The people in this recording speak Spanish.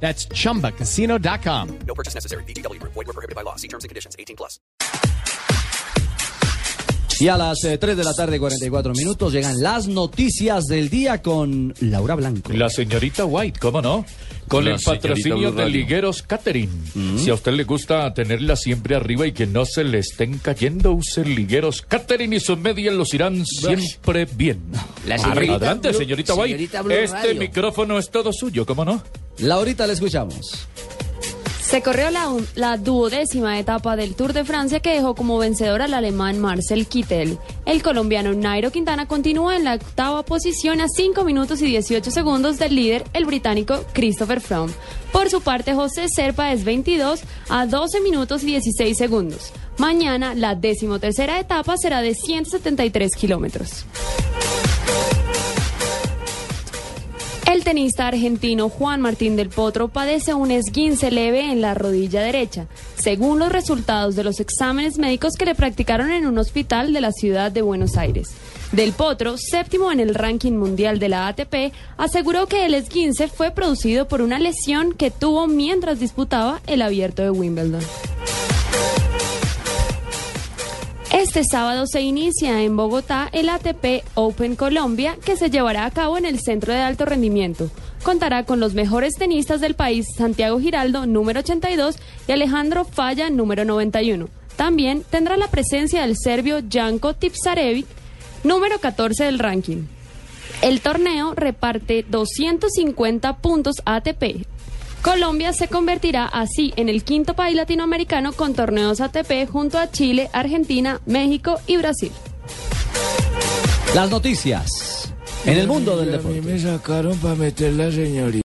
That's chumbacasino.com. No purchase necessary. BGW. Void were prohibited by law. See terms and conditions. 18 plus. Y a las eh, 3 de la tarde, 44 minutos, llegan las noticias del día con Laura Blanco. La señorita White, ¿cómo no? Con La el patrocinio de. Ligueros Catering. Si a usted le gusta tenerla siempre arriba y que no se le estén cayendo, use Ligueros Catering y sus medias los irán siempre bien. La señorita Adelante, Blue- señorita White. señorita este Radio. micrófono es todo suyo, ¿cómo no? Laurita, le escuchamos. Se corrió la, duodécima etapa del Tour de Francia que dejó como vencedor al alemán Marcel Kittel. El colombiano Nairo Quintana continúa en la octava posición a 5 minutos y 18 segundos del líder, el británico Christopher Froome. Por su parte, José Serpa es 22 a 12 minutos y 16 segundos. Mañana, la decimotercera etapa será de 173 kilómetros. El tenista argentino Juan Martín del Potro padece un esguince leve en la rodilla derecha, según los resultados de los exámenes médicos que le practicaron en un hospital de la ciudad de Buenos Aires. Del Potro, séptimo en el ranking mundial de la ATP, aseguró que el esguince fue producido por una lesión que tuvo mientras disputaba el abierto de Wimbledon. Este sábado se inicia en Bogotá el ATP Open Colombia que se llevará a cabo en el Centro de Alto Rendimiento. Contará con los mejores tenistas del país, Santiago Giraldo, número 82, y Alejandro Falla, número 91. También tendrá la presencia del serbio Janko Tipsarevic, número 14 del ranking. El torneo reparte 250 puntos ATP. Colombia se convertirá así en el quinto país latinoamericano con torneos ATP junto a Chile, Argentina, México y Brasil. Las noticias en el mundo del A mí deporte. me sacaron para meter la señorita.